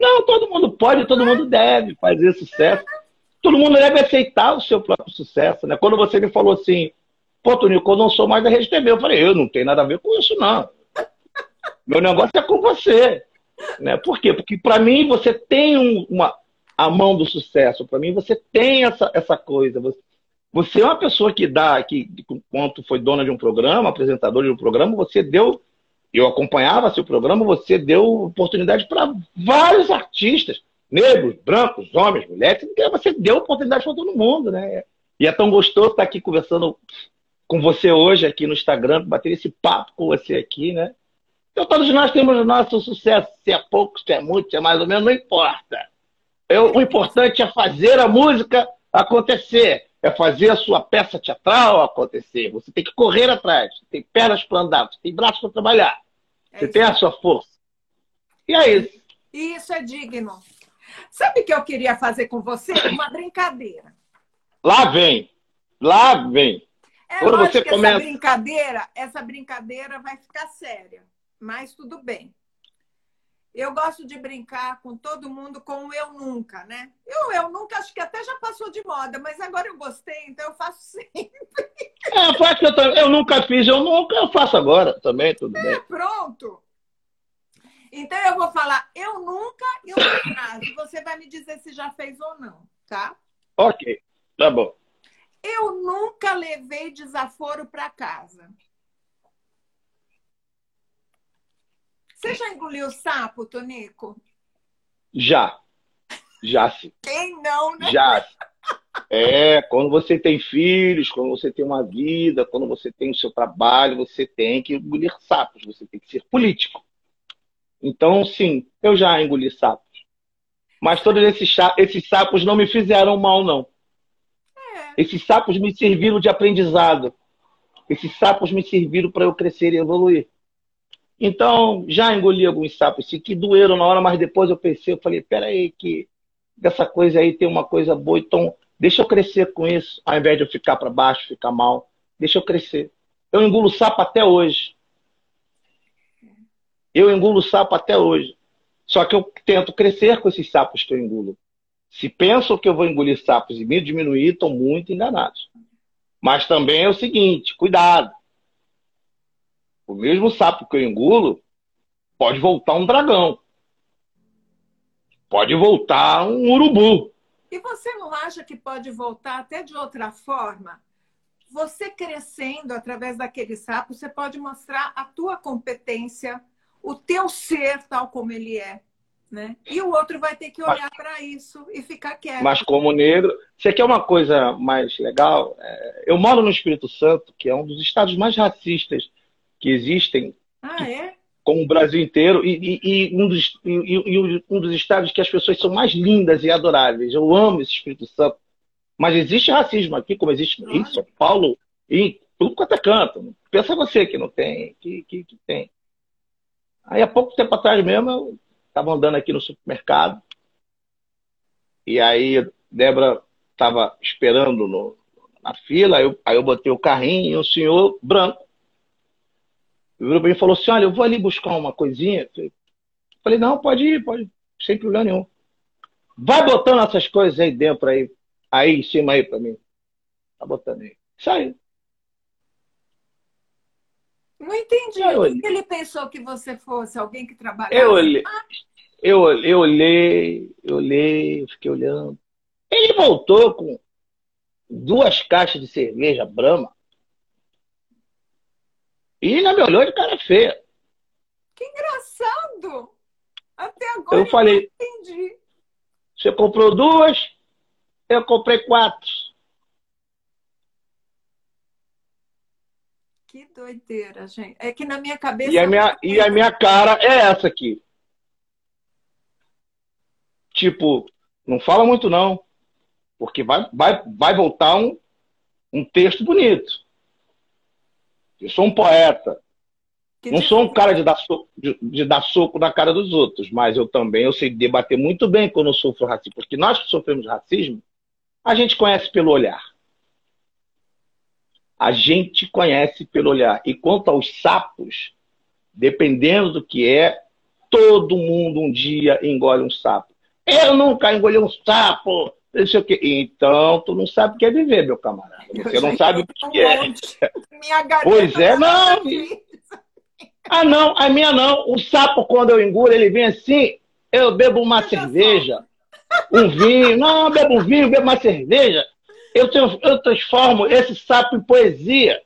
Não, todo mundo pode, todo mundo deve fazer sucesso todo mundo deve aceitar o seu próprio sucesso, né? Quando você me falou assim, pô, Tonico, eu não sou mais da Rede TV, eu falei, eu não tenho nada a ver com isso, não. Meu negócio é com você. Né? Por quê? Porque para mim você tem um, uma, a mão do sucesso, para mim você tem essa, essa coisa. Você, você é uma pessoa que dá, que enquanto foi dona de um programa, apresentador de um programa, você deu, eu acompanhava seu programa, você deu oportunidade para vários artistas negros, brancos, homens, mulheres, você deu oportunidade para todo mundo, né? E é tão gostoso estar aqui conversando com você hoje aqui no Instagram, bater esse papo com você aqui, né? Então todos nós temos o nosso sucesso, se é pouco, se é muito, se é mais ou menos, não importa. Eu, o importante é fazer a música acontecer, é fazer a sua peça teatral acontecer. Você tem que correr atrás, você tem pernas para andar, você tem braços para trabalhar, é você tem a sua força. E é isso. Isso é digno. Sabe o que eu queria fazer com você? Uma brincadeira. Lá vem. Lá vem. É Quando você que começa... essa brincadeira, essa brincadeira vai ficar séria, mas tudo bem. Eu gosto de brincar com todo mundo com o eu nunca, né? Eu, eu nunca, acho que até já passou de moda, mas agora eu gostei, então eu faço [LAUGHS] sempre. É, faz que eu, eu nunca fiz, eu nunca, eu faço agora também, tudo é, bem. Pronto. Então eu vou falar eu nunca e uma frase. Você vai me dizer se já fez ou não, tá? Ok, tá bom. Eu nunca levei desaforo para casa. Você já engoliu sapo, Tonico? Já. Já sim. Quem não, né? Já. É, quando você tem filhos, quando você tem uma vida, quando você tem o seu trabalho, você tem que engolir sapos, você tem que ser político. Então, sim, eu já engoli sapos. Mas todos esses, esses sapos não me fizeram mal, não. É. Esses sapos me serviram de aprendizado. Esses sapos me serviram para eu crescer e evoluir. Então, já engoli alguns sapos que doeram na hora, mas depois eu pensei, eu falei, peraí, que dessa coisa aí tem uma coisa boa, então deixa eu crescer com isso, ao invés de eu ficar para baixo, ficar mal. Deixa eu crescer. Eu engulo sapo até hoje. Eu engulo sapo até hoje. Só que eu tento crescer com esses sapos que eu engulo. Se pensam que eu vou engolir sapos e me diminuir, estão muito enganados. Mas também é o seguinte, cuidado. O mesmo sapo que eu engulo pode voltar um dragão. Pode voltar um urubu. E você não acha que pode voltar até de outra forma? Você crescendo através daquele sapo, você pode mostrar a tua competência, o teu ser tal como ele é. Né? E o outro vai ter que olhar para isso e ficar quieto. Mas como negro, você quer uma coisa mais legal? É, eu moro no Espírito Santo, que é um dos estados mais racistas que existem. Ah, é? Com o Brasil inteiro, e, e, e, um dos, e, um dos estados que as pessoas são mais lindas e adoráveis. Eu amo esse Espírito Santo. Mas existe racismo aqui, como existe em São Paulo, e tudo quanto é canto. Pensa você que não tem, que, que, que tem. Aí há pouco tempo atrás mesmo, eu estava andando aqui no supermercado, e aí Débora estava esperando no, na fila, aí eu, aí eu botei o carrinho e um senhor branco virou para mim e falou assim: Olha, eu vou ali buscar uma coisinha. Eu falei: Não, pode ir, pode ir, sem problema nenhum. Vai botando essas coisas aí dentro, aí, aí em cima aí para mim. Tá botando aí. Saiu. Não entendi. O que ele pensou que você fosse? Alguém que trabalhava? Eu olhei, eu, eu olhei, eu olhei, eu fiquei olhando. Ele voltou com duas caixas de cerveja Brahma. E ainda me olhou de cara feia. Que engraçado! Até agora eu falei, não entendi. Você comprou duas, eu comprei quatro. Que doideira, gente. É que na minha cabeça. E a minha, e a minha cara é essa aqui. Tipo, não fala muito não. Porque vai, vai, vai voltar um, um texto bonito. Eu sou um poeta. Que não sou um cara de dar, soco, de, de, dar soco na cara dos outros, mas eu também eu sei debater muito bem quando eu sofro racismo. Porque nós que sofremos racismo, a gente conhece pelo olhar a gente conhece pelo olhar. E quanto aos sapos, dependendo do que é, todo mundo um dia engole um sapo. Eu nunca engoli um sapo. Não sei o quê. Então, tu não sabe o que é viver, meu camarada. Você não sabe o que é. pois é, não. Ah, não, a minha não. O sapo, quando eu engulo, ele vem assim, eu bebo uma cerveja, um vinho. Não, eu bebo um vinho, bebo uma cerveja. Eu, tenho, eu transformo esse sapo em poesia.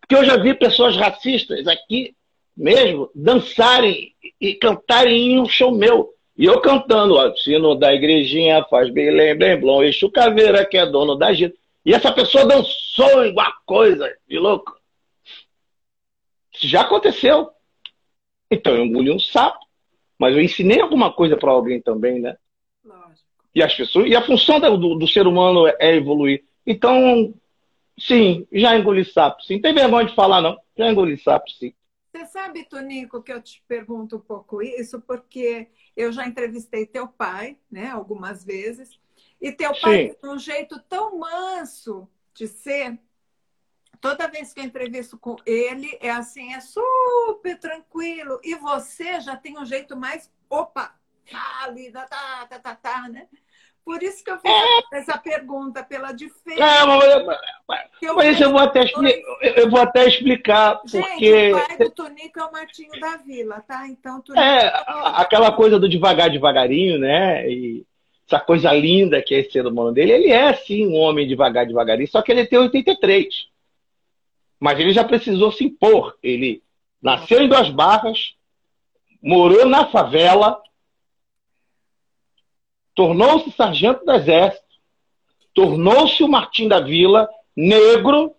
Porque eu já vi pessoas racistas aqui mesmo dançarem e cantarem em um show meu. E eu cantando, ó, sino da igrejinha faz bem, bem, blom, Exu Caveira, que é dono da gente. E essa pessoa dançou igual coisa de louco. Isso já aconteceu. Então eu engoli um sapo, mas eu ensinei alguma coisa para alguém também, né? Lógico. E as pessoas, e a função do, do ser humano é evoluir. Então, sim, já engoli sapo, sim. Tem vergonha de falar, não. Já engoli sapo, sim. Você sabe, Tonico, que eu te pergunto um pouco isso, porque eu já entrevistei teu pai, né, algumas vezes, e teu pai Sim. tem um jeito tão manso de ser. Toda vez que eu entrevisto com ele, é assim, é super tranquilo. E você já tem um jeito mais, opa, tá, tá, tá, tá, tá, né? Por isso que eu fiz é. essa pergunta, pela diferença. Não, mas, eu, mas eu, vou até, eu vou até explicar. Gente, porque... o pai do Tonico é o Martinho da Vila, tá? Então, Tonico... É, é aquela coisa do devagar, devagarinho, né? E essa coisa linda que é esse ser humano dele, ele é sim um homem devagar, devagarinho, só que ele tem 83. Mas ele já precisou se impor. Ele nasceu em Duas Barras, morou na favela, tornou-se sargento do exército, tornou-se o Martim da Vila, negro.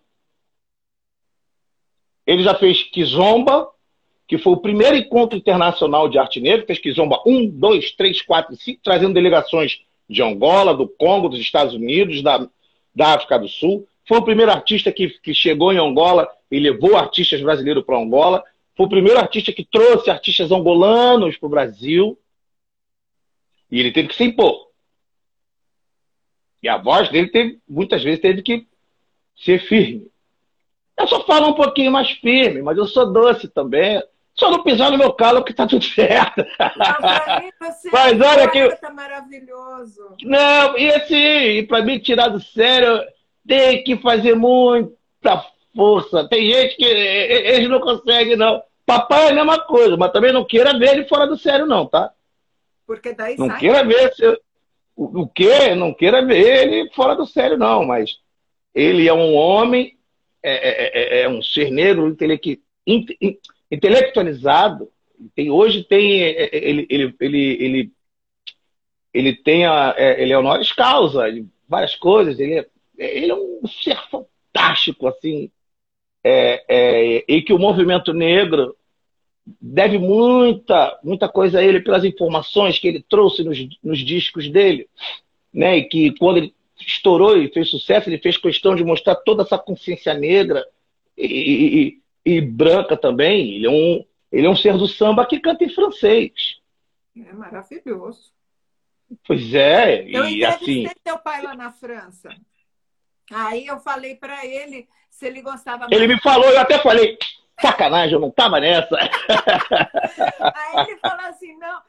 Ele já fez Kizomba, que foi o primeiro encontro internacional de arte negra, fez Kizomba 1, 2, 3, 4 e 5, trazendo delegações de Angola, do Congo, dos Estados Unidos, da, da África do Sul. Foi o primeiro artista que, que chegou em Angola e levou artistas brasileiros para Angola. Foi o primeiro artista que trouxe artistas angolanos para o Brasil. E ele teve que se impor. E a voz dele teve, muitas vezes teve que ser firme. Eu só falo um pouquinho mais firme, mas eu sou doce também. Só não pisar no meu calo que tá tudo [LAUGHS] certo. Não, mas olha que tá maravilhoso. Não, e assim, e para mim tirar do sério, tem que fazer muita força. Tem gente que eles não conseguem não. Papai é a mesma coisa, mas também não queira ver ele fora do sério não, tá? Porque daí não sai... queira ver se... o, o quê? Não queira ver ele fora do sério, não, mas ele é um homem, é, é, é, é um ser negro intele... intelectualizado. Tem, hoje tem ele, ele, ele, ele, ele tem a, ele é honoris causa, várias coisas. Ele é, ele é um ser fantástico, assim, é, é, e que o movimento negro deve muita, muita coisa a ele pelas informações que ele trouxe nos, nos discos dele, né? E que quando ele estourou e fez sucesso, ele fez questão de mostrar toda essa consciência negra e, e, e branca também. Ele é, um, ele é um ser do samba que canta em francês. É maravilhoso. Pois é, eu e assim. teu pai lá na França. Aí eu falei para ele se ele gostava. Ele me falou, eu até falei, Sacanagem, eu não tava nessa. [LAUGHS] Aí ele falou assim: não.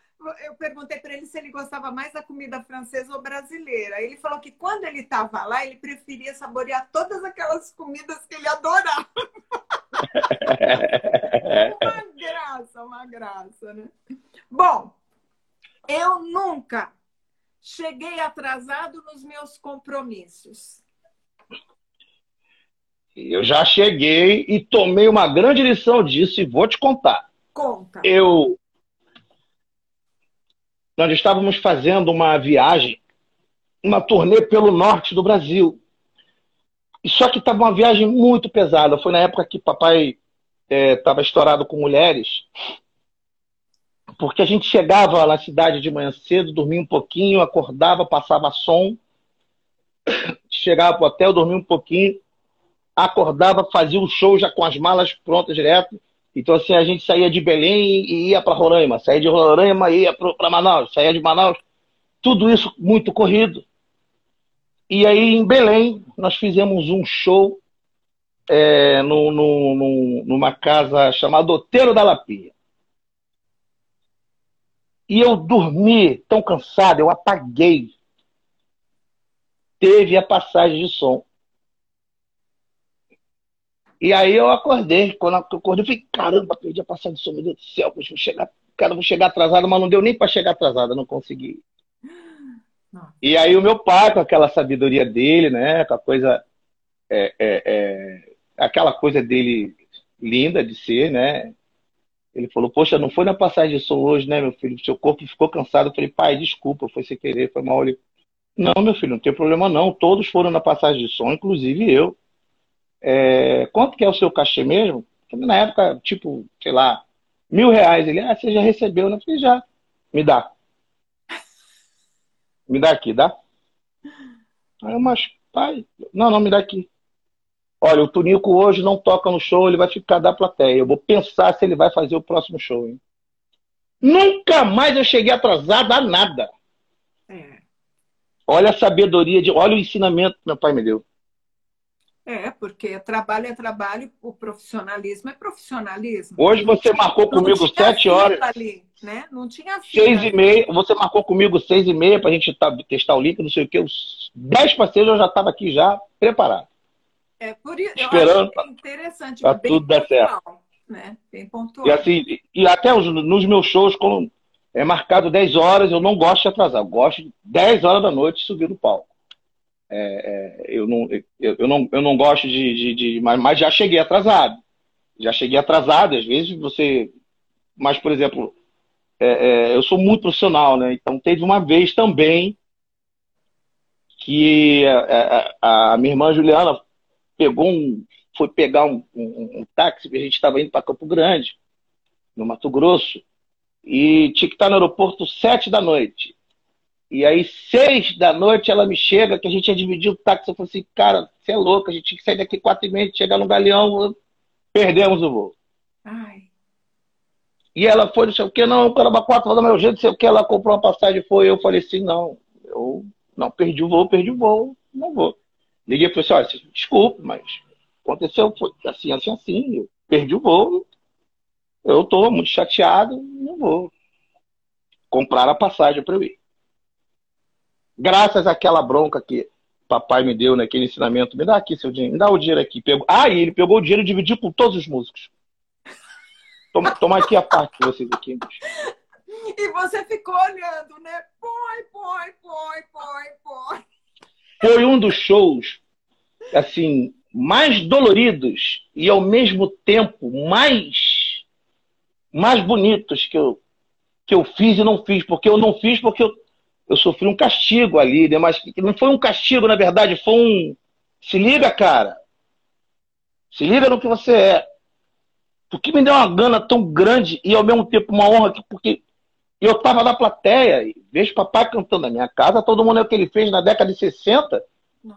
Eu perguntei para ele se ele gostava mais da comida francesa ou brasileira. Ele falou que quando ele estava lá, ele preferia saborear todas aquelas comidas que ele adorava. [LAUGHS] uma graça, uma graça, né? Bom, eu nunca cheguei atrasado nos meus compromissos. Eu já cheguei e tomei uma grande lição disso e vou te contar. Conta. Eu. Nós estávamos fazendo uma viagem, uma turnê pelo norte do Brasil. Só que estava uma viagem muito pesada. Foi na época que papai estava é, estourado com mulheres. Porque a gente chegava na cidade de manhã cedo, dormia um pouquinho, acordava, passava som, [COUGHS] chegava para o hotel, dormia um pouquinho, acordava, fazia o show já com as malas prontas direto. Então, assim, a gente saía de Belém e ia para Roraima, saía de Roraima e ia para Manaus, saía de Manaus. Tudo isso muito corrido. E aí, em Belém, nós fizemos um show é, no, no, no, numa casa chamada Oteiro da Lapia. E eu dormi tão cansado, eu apaguei. Teve a passagem de som. E aí eu acordei. Quando eu acordei, eu falei, caramba, perdi a passagem de som, meu Deus do céu, vou chegar, cara, vou chegar atrasado, mas não deu nem para chegar atrasado, não consegui. E aí o meu pai, com aquela sabedoria dele, né, com a coisa, é, é, é, aquela coisa dele linda de ser, né, ele falou, poxa, não foi na passagem de som hoje, né, meu filho? Seu corpo ficou cansado. Eu falei, pai, desculpa, foi sem querer, foi mal. Ele, Não, meu filho, não tem problema não. Todos foram na passagem de som, inclusive eu. É, quanto que é o seu cachê mesmo? Na época, tipo, sei lá, mil reais. Ele, ah, você já recebeu? Eu falei, já. Me dá. [LAUGHS] Me dá aqui, dá? Aí eu, mas, pai, não, não, me dá aqui. Olha, o Tunico hoje não toca no show, ele vai ficar da plateia. Eu vou pensar se ele vai fazer o próximo show, hein? Nunca mais eu cheguei atrasado a nada. É. Olha a sabedoria, de, olha o ensinamento que meu pai me deu. É, porque trabalho é trabalho, o profissionalismo é profissionalismo. Hoje você marcou comigo sete horas. Ali, né? Não tinha fila. Seis e meia, você marcou comigo seis e meia para a gente testar o link, não sei o quê. Os dez parceiros eu já estava aqui já preparado. É por isso. Esperando eu acho interessante. Para tudo dar certo. Né? Bem pontual. E, assim, e até os, nos meus shows, quando é marcado 10 horas, eu não gosto de atrasar. Eu gosto de 10 horas da noite subir no palco. É, é, eu, não, eu, eu, não, eu não gosto de. de, de mas, mas, já cheguei atrasado. Já cheguei atrasado. Às vezes você. Mas, por exemplo, é, é, eu sou muito profissional, né? Então teve uma vez também que a, a, a minha irmã Juliana pegou um, foi pegar um, um, um táxi, a gente estava indo para Campo Grande, no Mato Grosso, e tinha que estar no aeroporto sete da noite. E aí, seis da noite, ela me chega, que a gente ia dividir o táxi. Eu falei assim, cara, você é louco, a gente tinha que sair daqui quatro e meia, chegar no Galeão, perdemos o voo. Ai. E ela foi, não sei o que, não, o caramba, quatro do meu jeito, não sei o que, ela comprou uma passagem, foi, eu falei assim, não, eu não perdi o voo, perdi o voo, não vou. Liguei e falei assim, olha, desculpe, mas aconteceu foi assim, assim, assim, eu perdi o voo, eu estou muito chateado, não vou comprar a passagem para eu ir. Graças àquela bronca que papai me deu naquele ensinamento, me dá aqui seu dinheiro, me dá o dinheiro aqui. Pegou... Ah, e ele pegou o dinheiro e dividiu com todos os músicos. Toma, toma aqui a parte de vocês aqui. E você ficou olhando, né? Põe, põe, põe, põe, põe. Foi um dos shows, assim, mais doloridos e ao mesmo tempo mais mais bonitos que eu que eu fiz e não fiz, porque eu não fiz porque eu, eu sofri um castigo ali, né? mas não foi um castigo, na verdade, foi um se liga, cara. Se liga no que você é. Porque me deu uma gana tão grande e ao mesmo tempo uma honra, porque eu tava na plateia e vejo papai cantando na minha casa, todo mundo é o que ele fez na década de 60,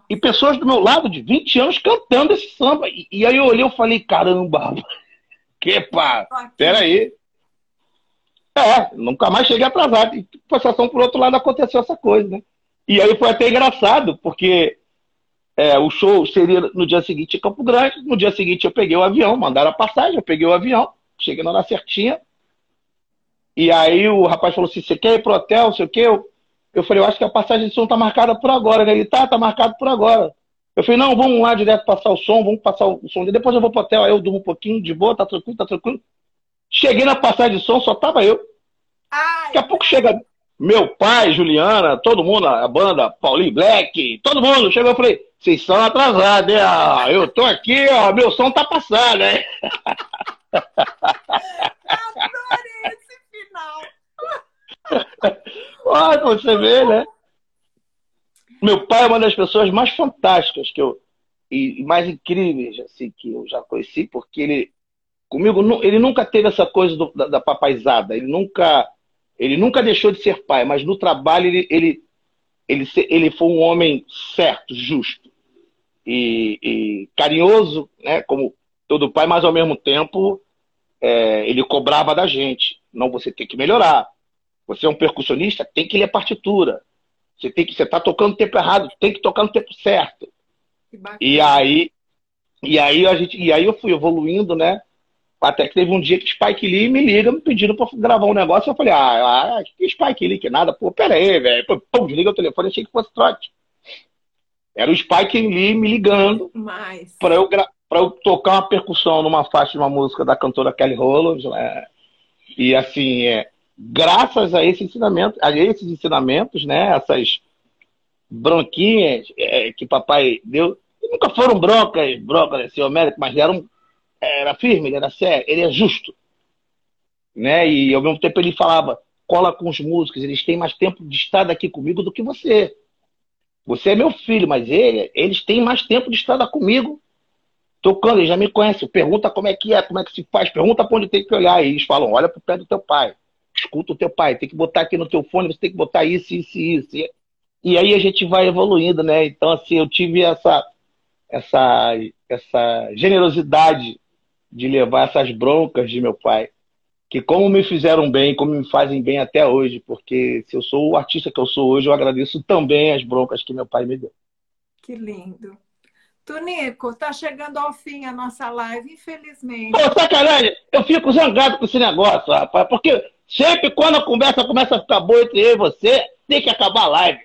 e pessoas do meu lado de 20 anos cantando esse samba. E, e aí eu olhei e falei, caramba, [LAUGHS] que pá, peraí. É, nunca mais cheguei atrasado. E passação por outro lado aconteceu essa coisa, né? E aí foi até engraçado, porque é, o show seria no dia seguinte em Campo Grande. No dia seguinte eu peguei o avião, mandaram a passagem, eu peguei o avião, cheguei na hora certinha. E aí o rapaz falou assim: você quer ir pro hotel, sei o quê? Eu, eu falei, eu acho que a passagem de som tá marcada por agora, né? Ele tá, tá marcado por agora. Eu falei, não, vamos lá direto passar o som, vamos passar o som. Depois eu vou pro hotel, aí eu durmo um pouquinho, de boa, tá tranquilo, tá tranquilo. Cheguei na passagem de som, só tava eu. Ai, Daqui a pouco chega meu pai, Juliana, todo mundo, a banda, Paulinho Black, todo mundo. Chegou, eu falei, vocês são atrasados, né? Ah, eu tô aqui, ó, meu som tá passando, né? Adorei esse final. [LAUGHS] Olha, você vê, né? Meu pai é uma das pessoas mais fantásticas que eu e mais incríveis assim que eu já conheci, porque ele comigo ele nunca teve essa coisa do, da, da papaizada, ele nunca ele nunca deixou de ser pai, mas no trabalho ele ele ele, ele foi um homem certo, justo e, e carinhoso, né? Como todo pai, mas ao mesmo tempo é, ele cobrava da gente. Não, você tem que melhorar. Você é um percussionista, tem que ler partitura. Você tem que você está tocando no tempo errado, tem que tocar no tempo certo. E aí, e aí a gente, e aí eu fui evoluindo, né? Até que teve um dia que Spike Lee me liga me pedindo para gravar um negócio. Eu falei, ah, que Spike Lee, que nada. Pô, pera aí, velho. Pum, desliga o telefone, achei que fosse trote. Era o Spike Lee me ligando para eu, eu tocar uma percussão numa faixa de uma música da cantora Kelly Rowland. Né? E assim, é, graças a esse ensinamento, a esses ensinamentos, né, essas bronquinhas é, que papai deu, nunca foram broncas, broncas assim, homéricas, mas eram, era firme, ele era sério, ele é justo. Né? E ao mesmo tempo ele falava, cola com os músicos, eles têm mais tempo de estar aqui comigo do que você. Você é meu filho, mas ele, eles têm mais tempo de estar comigo, tocando, eles já me conhecem. Pergunta como é que é, como é que se faz, pergunta para onde tem que olhar. E eles falam: olha para o pé do teu pai, escuta o teu pai, tem que botar aqui no teu fone, você tem que botar isso, isso e isso. E aí a gente vai evoluindo, né? Então, assim, eu tive essa, essa, essa generosidade de levar essas broncas de meu pai, que como me fizeram bem, como me fazem bem até hoje, porque se eu sou o artista que eu sou hoje, eu agradeço também as broncas que meu pai me deu. Que lindo. Tunico, tá chegando ao fim a nossa live, infelizmente. Pô, sacanagem! Eu fico zangado com esse negócio, rapaz, porque sempre quando a conversa começa a ficar boa entre eu e você, tem que acabar a live.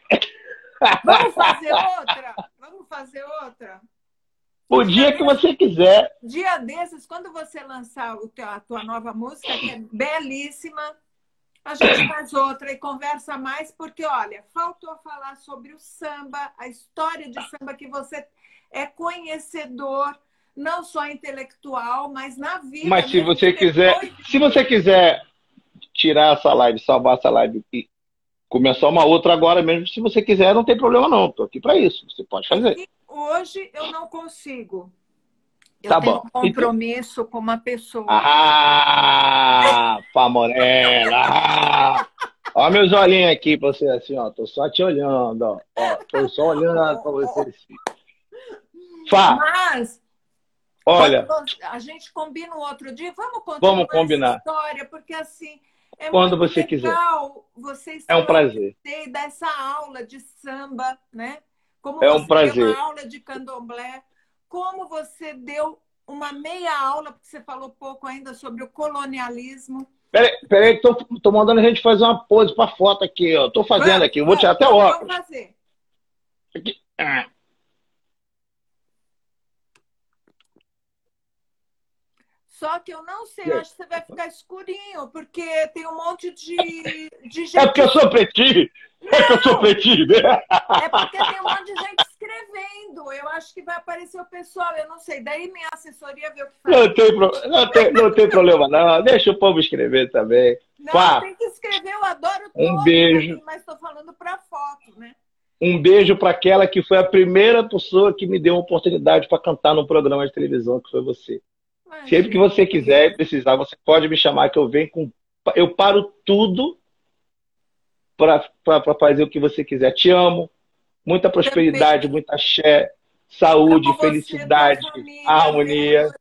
Vamos fazer [LAUGHS] outra? Vamos fazer outra? O dia que você quiser. Dia desses, quando você lançar a tua nova música, que é belíssima, a gente [COUGHS] faz outra e conversa mais, porque, olha, faltou falar sobre o samba, a história de samba que você é conhecedor, não só intelectual, mas na vida. Mas se você quiser, se você quiser tirar essa live, salvar essa live e começar uma outra agora mesmo, se você quiser, não tem problema não. Estou aqui para isso. Você pode fazer. E hoje eu não consigo. Eu tá tenho bom. um compromisso então... com uma pessoa. Ah, Pamorela! Ah, [LAUGHS] ó meus olhinhos aqui pra você, assim, ó. Tô só te olhando, ó. ó tô só olhando pra você. Assim. Fá. Mas, olha, a gente combina um outro dia. Vamos contar vamos combinar. história, porque assim... É Quando você legal quiser. Vocês é um prazer. dessa aula de samba, né? Como é um prazer. uma aula de candomblé, como você deu uma meia aula, porque você falou pouco ainda sobre o colonialismo. Peraí, peraí tô, tô mandando a gente fazer uma pose para foto aqui, eu tô fazendo aqui, eu vou tirar até o óculos. Vamos fazer. Aqui. Ah. Só que eu não sei, eu acho que você vai ficar escurinho, porque tem um monte de, de gente. É porque eu sou pretinho! É que eu sou pretinho, né? É porque tem um monte de gente escrevendo. Eu acho que vai aparecer o pessoal, eu não sei. Daí minha assessoria vê o que faz. Não tem, pro... não tem, não tem problema, não. Deixa o povo escrever também. Não, Pá. tem que escrever, eu adoro Um beijo. Aqui, mas estou falando para foto, né? Um beijo para aquela que foi a primeira pessoa que me deu uma oportunidade para cantar num programa de televisão, que foi você. Sempre que você quiser e precisar, você pode me chamar que eu venho com. Eu paro tudo para fazer o que você quiser. Te amo. Muita prosperidade, muita axé, saúde, você, felicidade, família, harmonia.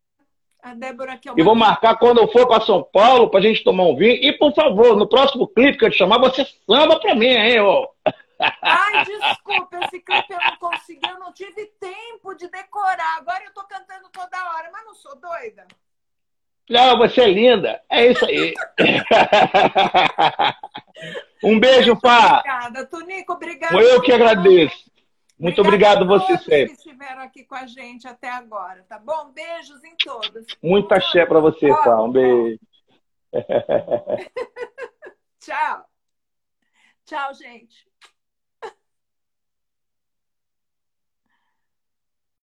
A Débora aqui é E vou marcar quando eu for para São Paulo para a gente tomar um vinho. E, por favor, no próximo clipe que eu te chamar, você samba para mim, hein, ô? Ai, desculpa, esse clipe eu não consegui, eu não tive tempo de decorar. Agora eu tô cantando toda hora, mas não sou doida. Não, você é linda. É isso aí. [LAUGHS] um beijo, Pá. Obrigada, Tonico, obrigada. Eu que agradeço. Muito obrigado você sempre. que estiveram aqui com a gente até agora, tá bom? Beijos em todos. Muita axé para você, Pá. Um beijo. [LAUGHS] [LAUGHS] Tchau. Tchau, gente.